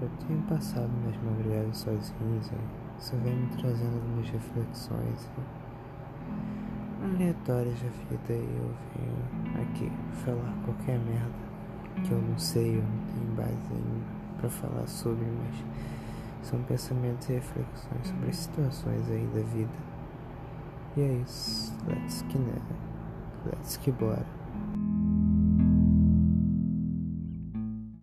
Eu tenho passado minhas madrugadas sozinhos, isso vem me trazendo algumas reflexões aleatórias da vida e eu venho aqui falar qualquer merda que eu não sei, eu não tenho base para falar sobre, mas são pensamentos e reflexões sobre situações aí da vida. E é isso, let's que né, let's que bora.